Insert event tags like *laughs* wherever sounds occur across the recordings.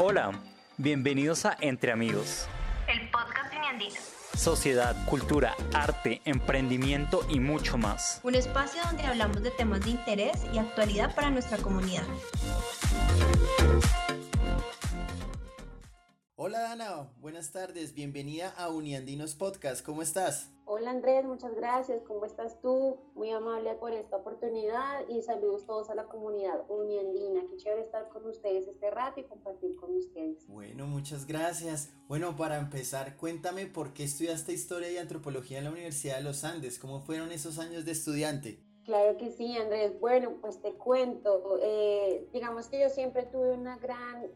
Hola, bienvenidos a Entre Amigos. El podcast Uniandino. Sociedad, cultura, arte, emprendimiento y mucho más. Un espacio donde hablamos de temas de interés y actualidad para nuestra comunidad. Hola Dana, buenas tardes, bienvenida a Uniandinos Podcast, ¿cómo estás? Hola Andrés, muchas gracias, ¿cómo estás tú? Muy amable por esta oportunidad y saludos todos a la comunidad uniandina, qué chévere estar con ustedes este rato y compartir con ustedes. Bueno, muchas gracias. Bueno, para empezar, cuéntame por qué estudiaste Historia y Antropología en la Universidad de los Andes, ¿cómo fueron esos años de estudiante? Claro que sí, Andrés. Bueno, pues te cuento. Eh, digamos que yo siempre tuve una gran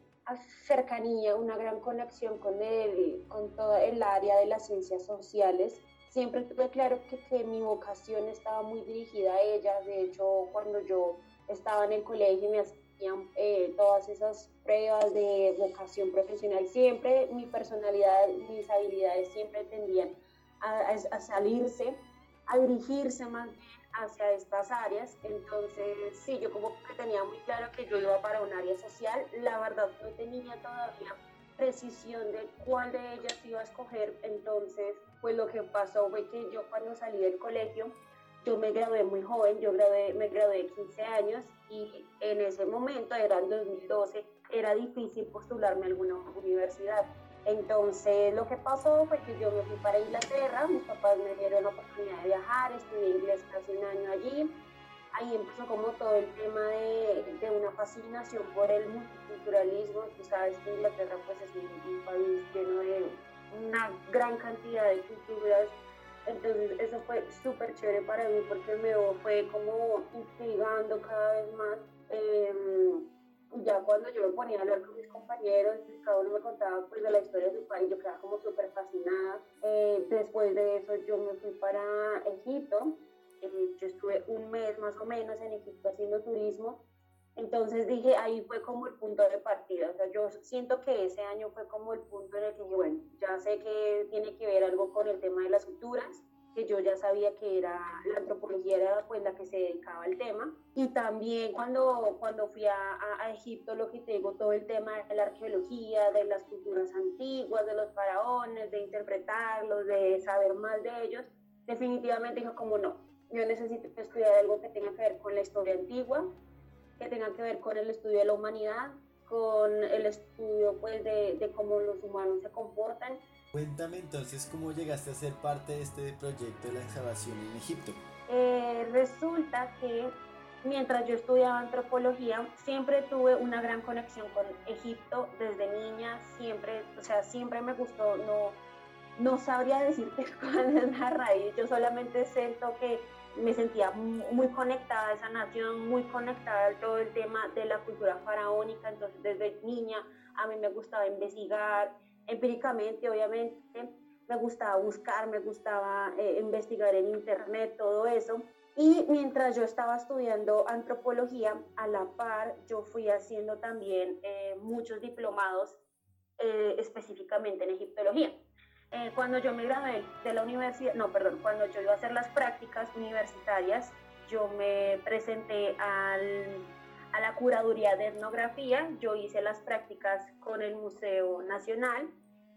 cercanía, una gran conexión con él, con todo el área de las ciencias sociales. Siempre tuve claro que, que mi vocación estaba muy dirigida a ella. De hecho, cuando yo estaba en el colegio me hacían eh, todas esas pruebas de vocación profesional, siempre mi personalidad, mis habilidades siempre tendían a, a salirse, a dirigirse más bien hacia estas áreas. Entonces, sí, yo como que tenía muy claro que yo iba para un área social. La verdad, no tenía todavía precisión de cuál de ellas iba a escoger. Entonces, pues lo que pasó fue que yo cuando salí del colegio, yo me gradué muy joven, yo gradué, me gradué de 15 años y en ese momento, era en 2012, era difícil postularme a alguna universidad. Entonces lo que pasó fue que yo me fui para Inglaterra, mis papás me dieron la oportunidad de viajar, estudié inglés casi un año allí. Ahí empezó como todo el tema de, una fascinación por el multiculturalismo. Tú sabes que Inglaterra pues es un, país lleno de una gran cantidad de culturas. Entonces eso fue súper chévere para mí porque me fue como intrigando cada vez más. Eh, ya cuando yo me ponía a hablar con mis compañeros, cada uno me contaba pues, de la historia de su país, yo quedaba como súper fascinada. Eh, después de eso yo me fui para Egipto, eh, yo estuve un mes más o menos en Egipto haciendo turismo, entonces dije, ahí fue como el punto de partida, o sea, yo siento que ese año fue como el punto en el que dije, bueno, ya sé que tiene que ver algo con el tema de las culturas, que yo ya sabía que era la antropología era pues la que se dedicaba al tema. Y también cuando, cuando fui a, a, Egipto lo que te digo todo el tema de la arqueología de las culturas antiguas de los faraones de interpretarlos de saber más de ellos definitivamente dijo como no yo necesito estudiar algo que tenga que ver con la historia antigua que tenga que ver con el estudio de la humanidad con el estudio pues de, de cómo los humanos se comportan Cuéntame entonces cómo llegaste a ser parte de este proyecto de la excavación en Egipto. Eh, resulta que mientras yo estudiaba antropología, siempre tuve una gran conexión con Egipto desde niña, siempre, o sea, siempre me gustó, no, no sabría decirte *laughs* cuál es la raíz, yo solamente siento que me sentía muy conectada a esa nación, muy conectada a todo el tema de la cultura faraónica, entonces desde niña a mí me gustaba investigar, empíricamente, obviamente, me gustaba buscar, me gustaba eh, investigar en internet, todo eso. Y mientras yo estaba estudiando antropología, a la par yo fui haciendo también eh, muchos diplomados eh, específicamente en egiptología. cuando yo me gradué de la universidad, no, perdón, cuando yo iba a hacer las prácticas universitarias, yo me presenté al a la curaduría de etnografía. Yo hice las prácticas con el Museo Nacional,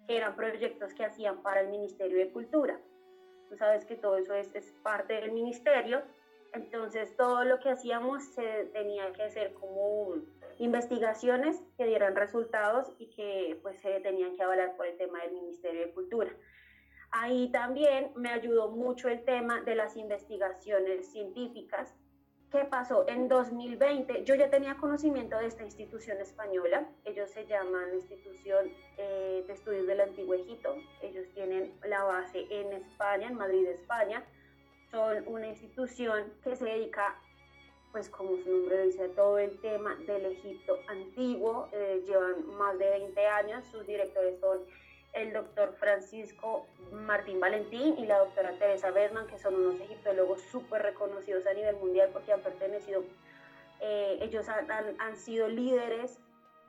que eran proyectos que hacían para el Ministerio de Cultura. Tú sabes que todo eso es, es parte del ministerio, entonces todo lo que hacíamos se tenía que hacer como investigaciones que dieran resultados y que pues se tenían que avalar por el tema del Ministerio de Cultura. Ahí también me ayudó mucho el tema de las investigaciones científicas ¿Qué pasó? En 2020 yo ya tenía conocimiento de esta institución española. Ellos se llaman Institución eh, de Estudios del Antiguo Egipto. Ellos tienen la base en España, en Madrid, España. Son una institución que se dedica, pues como su nombre dice, a todo el tema del Egipto antiguo. Eh, llevan más de 20 años. Sus directores son el doctor Francisco Martín Valentín y la doctora Teresa Berman, que son unos egiptólogos súper reconocidos a nivel mundial porque han pertenecido, eh, ellos han, sido líderes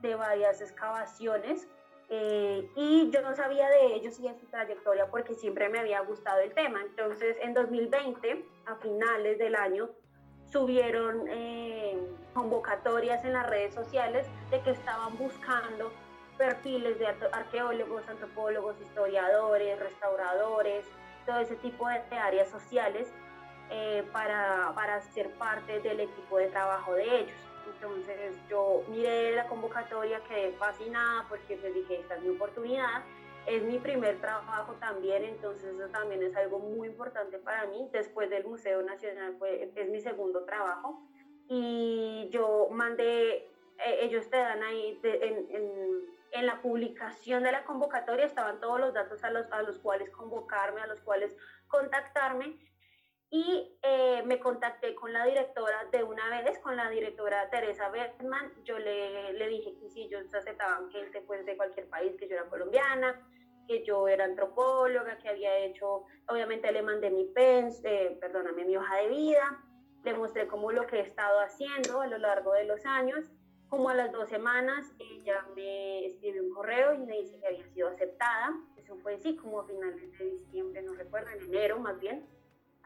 de varias excavaciones eh, y yo no sabía de ellos y de su trayectoria porque siempre me había gustado el tema. Entonces, en 2020, a finales del año, subieron eh, convocatorias en las redes sociales de que estaban buscando perfiles de arqueólogos, antropólogos, historiadores, restauradores, todo ese tipo de, áreas sociales eh, para, para ser parte del equipo de trabajo de ellos. Entonces yo miré la convocatoria, quedé fascinada porque pues dije, esta es mi oportunidad, es mi primer trabajo también, entonces eso también es algo muy importante para mí. Después del Museo Nacional fue, es mi segundo trabajo y yo mandé, eh, ellos te dan ahí en, en, en, la publicación de la convocatoria estaban todos los datos a los, a los cuales convocarme, a los cuales contactarme y eh, me contacté con la directora de una vez, con la directora Teresa Bergman. Yo le, le dije que si ellos aceptaban gente pues, de cualquier país, que yo era colombiana, que yo era antropóloga, que había hecho, obviamente le mandé mi pens, eh, perdóname, mi hoja de vida, le mostré como lo que he estado haciendo a lo largo de los años. Como a las dos semanas, ella me escribió un correo y me dice que había sido aceptada. Eso fue así, como a finales de diciembre, no recuerdo, en enero más bien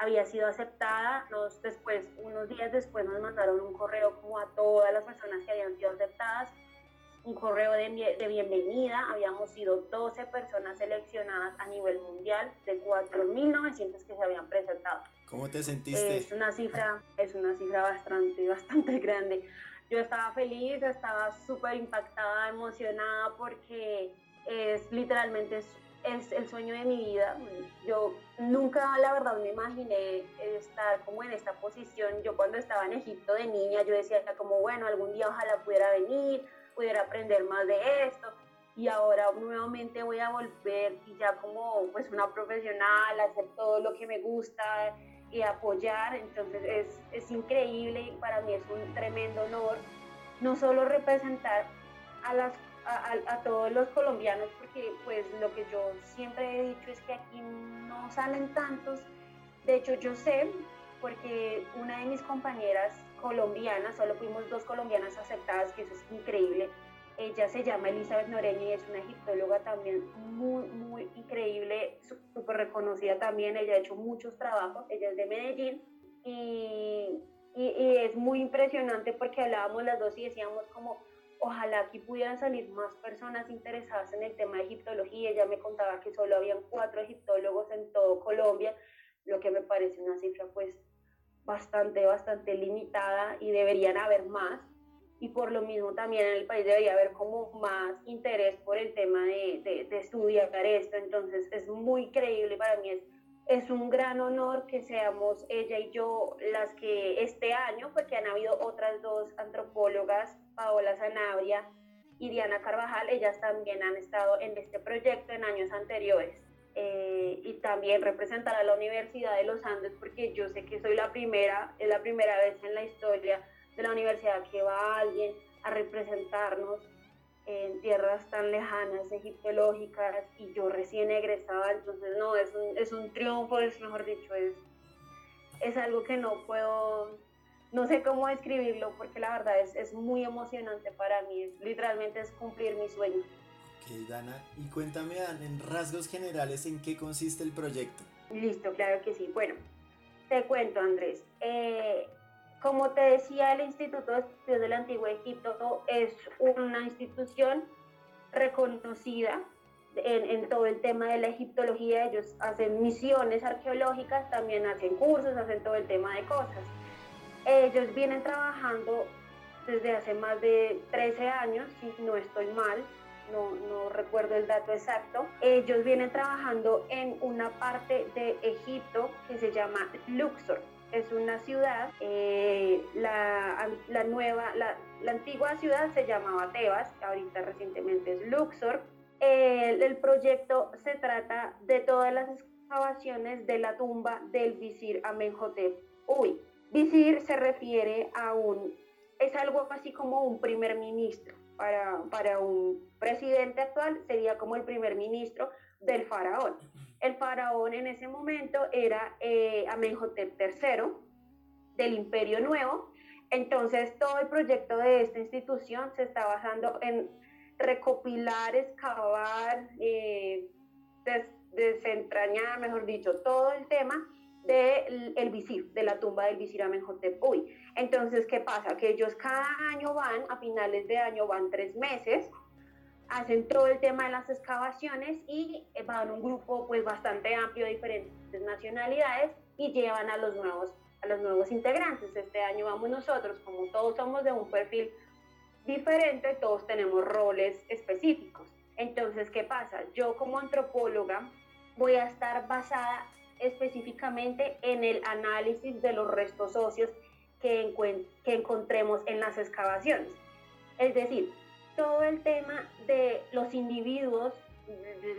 había sido aceptada. Nos, después, unos días después nos mandaron un correo como a todas las personas que habían sido aceptadas, un correo de, de bienvenida. Habíamos sido 12 personas seleccionadas a nivel mundial de 4.900 que se habían presentado. ¿Cómo te sentiste? Es una cifra, es una cifra bastante, bastante grande. Yo estaba feliz, estaba súper impactada, emocionada porque es literalmente es el sueño de mi vida. Yo nunca, la verdad, me imaginé estar como en esta posición. Yo cuando estaba en Egipto de niña, yo decía como, bueno, algún día ojalá pudiera venir, pudiera aprender más de esto. Y ahora nuevamente voy a volver y ya como pues una profesional, hacer todo lo que me gusta y apoyar. Entonces es, es increíble y para mí es un tremendo honor no solo representar a las a, todos los colombianos porque pues lo que yo siempre he dicho es que aquí no salen tantos. De hecho yo sé porque una de mis compañeras colombianas, solo fuimos dos colombianas aceptadas, que eso es increíble. Ella se llama Elizabeth Noreña y es una egiptóloga también muy, muy increíble, súper reconocida también. Ella ha hecho muchos trabajos, ella es de Medellín y, y, es muy impresionante porque hablábamos las dos y decíamos como, ojalá aquí pudieran salir más personas interesadas en el tema de egiptología. Ella me contaba que solo habían cuatro egiptólogos en todo Colombia, lo que me parece una cifra pues bastante, bastante limitada y deberían haber más. Y por lo mismo también en el país debería haber como más interés por el tema de, de, de estudiar esto. Entonces es muy creíble para mí, es es un gran honor que seamos ella y yo las que este año, porque han habido otras dos antropólogas, Paola Zanabria y Diana Carvajal, ellas también han estado en este proyecto en años anteriores. Eh, y también representar a la Universidad de los Andes, porque yo sé que soy la primera, es la primera vez en la historia de la universidad que va alguien a representarnos en tierras tan lejanas, egiptológicas, y yo recién egresada, entonces no, es un, es un triunfo, es mejor dicho, es, es algo que no puedo, no sé cómo describirlo, porque la verdad es, es muy emocionante para mí, es, literalmente es cumplir mi sueño. Ok, Dana, y cuéntame en rasgos generales en qué consiste el proyecto. Listo, claro que sí. Bueno, te cuento, Andrés. Eh, como te decía, el Instituto de Estudios del Antiguo Egipto es una institución reconocida en, todo el tema de la egiptología. Ellos hacen misiones arqueológicas, también hacen cursos, hacen todo el tema de cosas. Ellos vienen trabajando desde hace más de 13 años, si no estoy mal, no, no, recuerdo el dato exacto. Ellos vienen trabajando en una parte de Egipto que se llama Luxor es una ciudad, eh, la, la, nueva, la, la, antigua ciudad se llamaba Tebas, ahorita recientemente es Luxor. El, el proyecto se trata de todas las excavaciones de la tumba del visir Amenhotep. Uy, visir se refiere a un, es algo así como un primer ministro. Para, para un presidente actual sería como el primer ministro del faraón. El faraón en ese momento era eh, Amenhotep III del Imperio Nuevo. Entonces, todo el proyecto de esta institución se está basando en recopilar, excavar, eh, desentrañar, mejor dicho, todo el tema del el visir, de la tumba del visir Amenhotep Uy. Entonces, ¿qué pasa? Que ellos cada año van, a finales de año van tres meses, hacen todo el tema de las excavaciones y van un grupo pues bastante amplio de diferentes nacionalidades y llevan a los nuevos a los nuevos integrantes. Este año vamos nosotros, como todos somos de un perfil diferente, todos tenemos roles específicos. Entonces, ¿qué pasa? Yo como antropóloga voy a estar basada específicamente en el análisis de los restos óseos que, que encontremos en las excavaciones. Es decir, todo el tema de los individuos,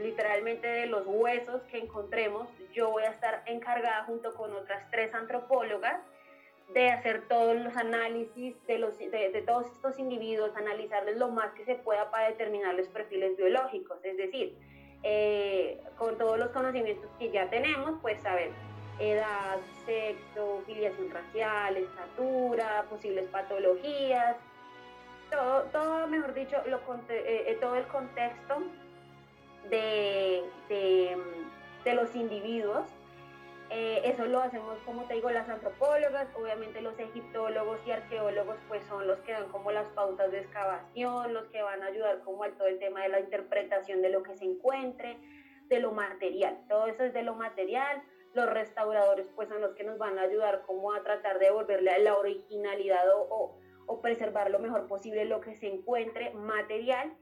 literalmente de los huesos que encontremos, yo voy a estar encargada junto con otras tres antropólogas de hacer todos los análisis de, los, de, todos estos individuos, analizarles lo más que se pueda para determinar los perfiles biológicos. Es decir, eh, con todos los conocimientos que ya tenemos, pues saber edad, sexo, filiación racial, estatura, posibles patologías, todo, todo mejor dicho, lo, eh, eh, todo el contexto de, de, los individuos. Eh, eso lo hacemos, como te digo, las antropólogas, obviamente los egiptólogos y arqueólogos pues son los que dan como las pautas de excavación, los que van a ayudar como al todo el tema de la interpretación de lo que se encuentre, de lo material, todo eso es de lo material, los restauradores pues son los que nos van a ayudar como a tratar de devolverle la originalidad o preservar lo mejor posible lo que se encuentre material.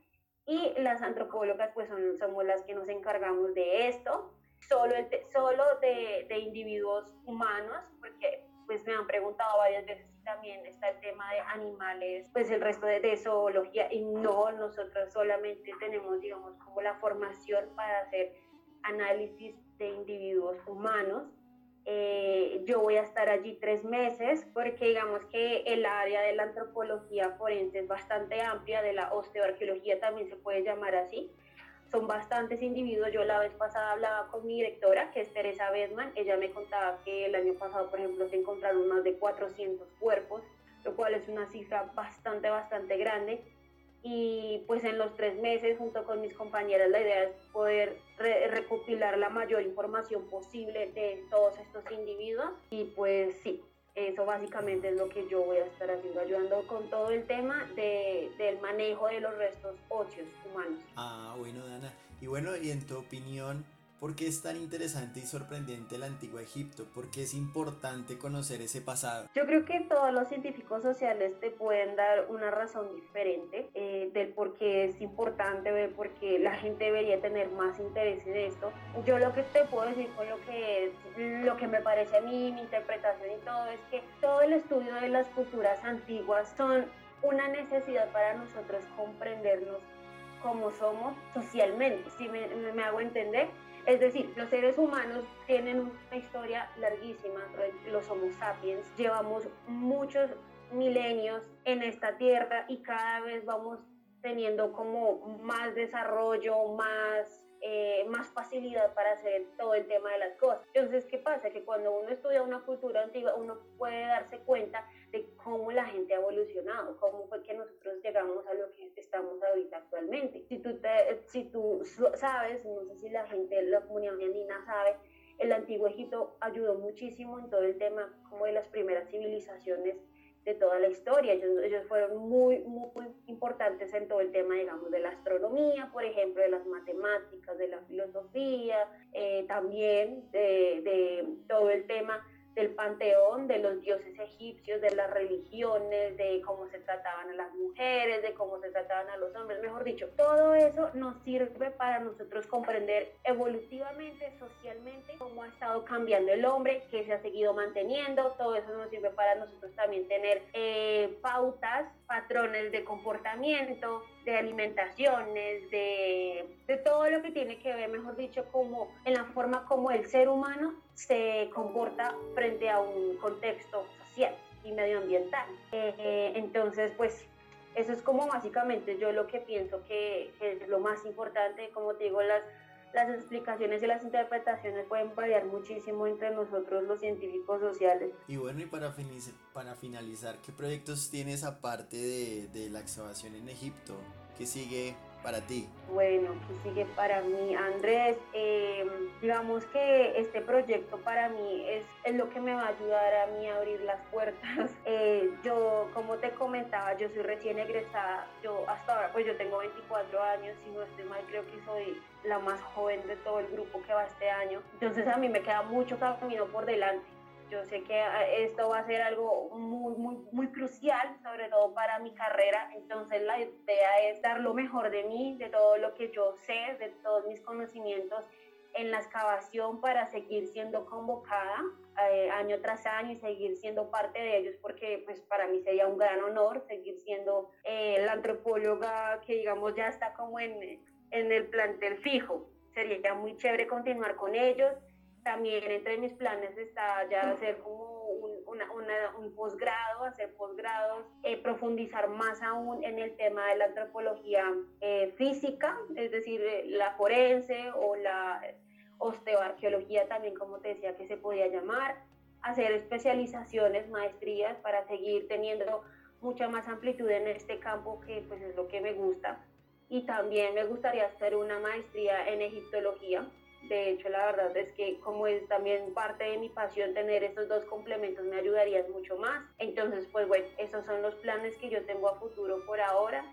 Y las antropólogas pues son, somos las que nos encargamos de esto, solo, el, solo de, de, individuos humanos, porque pues me han preguntado varias veces si también está el tema de animales, pues el resto de, de zoología. Y no, nosotros solamente tenemos digamos como la formación para hacer análisis de individuos humanos eh, yo voy a estar allí tres meses porque digamos que el área de la antropología forense es bastante amplia, de la osteoarqueología también se puede llamar así. Son bastantes individuos. Yo la vez pasada hablaba con mi directora, que es Teresa Bedman. Ella me contaba que el año pasado, por ejemplo, se encontraron más de 400 cuerpos, lo cual es una cifra bastante, bastante grande y pues en los tres meses junto con mis compañeras la idea es poder recopilar la mayor información posible de todos estos individuos y pues sí, eso básicamente es lo que yo voy a estar haciendo, ayudando con todo el tema de, del manejo de los restos óseos humanos. Ah, bueno, Dana. Y bueno, y en tu opinión, ¿Por qué es tan interesante y sorprendente el antiguo Egipto? ¿Por qué es importante conocer ese pasado? Yo creo que todos los científicos sociales te pueden dar una razón diferente eh, del por qué es importante, ver por qué la gente debería tener más interés en esto. Yo lo que te puedo decir con lo que, lo que me parece a mí, mi interpretación y todo, es que todo el estudio de las culturas antiguas son una necesidad para nosotros comprendernos como somos socialmente, si me, me hago entender. Es decir, los seres humanos tienen una historia larguísima, los Homo sapiens, llevamos muchos milenios en esta tierra y cada vez vamos teniendo como más desarrollo, más eh, más facilidad para hacer todo el tema de las cosas. Entonces, ¿qué pasa? Que cuando uno estudia una cultura antigua, uno puede darse cuenta de cómo la gente ha evolucionado, cómo fue que nosotros llegamos a lo que estamos ahorita actualmente. Si tú, te, si tú sabes, no sé si la gente, la comunidad andina sabe, el antiguo Egipto ayudó muchísimo en todo el tema como de las primeras civilizaciones de toda la historia. Ellos, fueron muy, muy importantes en todo el tema, digamos, de la astronomía, por ejemplo, de las matemáticas, de la filosofía, eh, también de, de todo el tema del panteón, de los dioses egipcios, de las religiones, de cómo se trataban a las mujeres, de cómo se trataban a los hombres, mejor dicho, todo eso nos sirve para nosotros comprender evolutivamente, socialmente, cómo ha estado cambiando el hombre, que se ha seguido manteniendo, todo eso nos sirve para nosotros también tener eh, pautas, patrones de comportamiento, de alimentaciones, de, de todo lo que tiene que ver, mejor dicho, como en la forma como el ser humano se comporta frente a un contexto social y medioambiental. Eh, entonces, pues eso es como básicamente yo lo que pienso que, es lo más importante, como te digo, las, las explicaciones y las interpretaciones pueden variar muchísimo entre nosotros los científicos sociales. Y bueno, y para, para finalizar, ¿qué proyectos tienes aparte de, de la excavación en Egipto? ¿Qué sigue para ti? Bueno, ¿qué sigue para mí, Andrés? Eh, digamos que este proyecto para mí es, es, lo que me va a ayudar a mí a abrir las puertas. *laughs* Eh, yo, como te comentaba, yo soy recién egresada. Yo hasta ahora, pues yo tengo 24 años, si no estoy mal, creo que soy la más joven de todo el grupo que va este año. Entonces a mí me queda mucho camino por delante yo sé que ah, esto va a ser algo muy, muy, muy crucial, sobre todo para mi carrera. Entonces la idea es dar lo mejor de mí, de todo lo que yo sé, de todos mis conocimientos en la excavación para seguir siendo convocada eh, año tras año y seguir siendo parte de ellos, porque pues para mí sería un gran honor seguir siendo eh, la antropóloga que digamos ya está como en, en el plantel fijo. Sería ya muy chévere continuar con ellos también entre mis planes está ya hacer como un, un posgrado, hacer posgrados, eh, profundizar más aún en el tema de la antropología eh, física, es decir, eh, la forense o la osteoarqueología también, como te decía, que se podía llamar, hacer especializaciones, maestrías para seguir teniendo mucha más amplitud en este campo que pues es lo que me gusta. Y también me gustaría hacer una maestría en egiptología, de hecho, la verdad es que como es también parte de mi pasión tener estos dos complementos me ayudaría mucho más. Entonces, pues bueno, esos son los planes que yo tengo a futuro por ahora.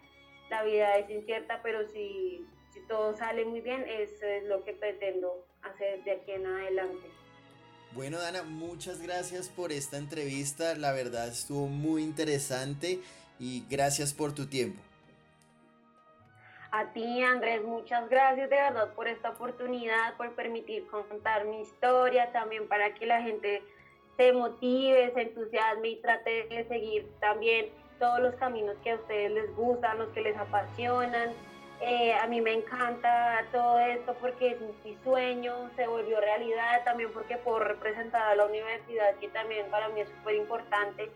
La vida es incierta, pero si, si todo sale muy bien, eso es lo que pretendo hacer de aquí en adelante. Bueno, Dana, muchas gracias por esta entrevista. La verdad estuvo muy interesante y gracias por tu tiempo. A ti, Andrés, muchas gracias de verdad por esta oportunidad, por permitir contar mi historia, también para que la gente se motive, se entusiasme y trate de seguir también todos los caminos que a ustedes les gustan, los que les apasionan. Eh, a mí me encanta todo esto porque es mi sueño, se volvió realidad, también porque puedo representar a la universidad, que también para mí es súper importante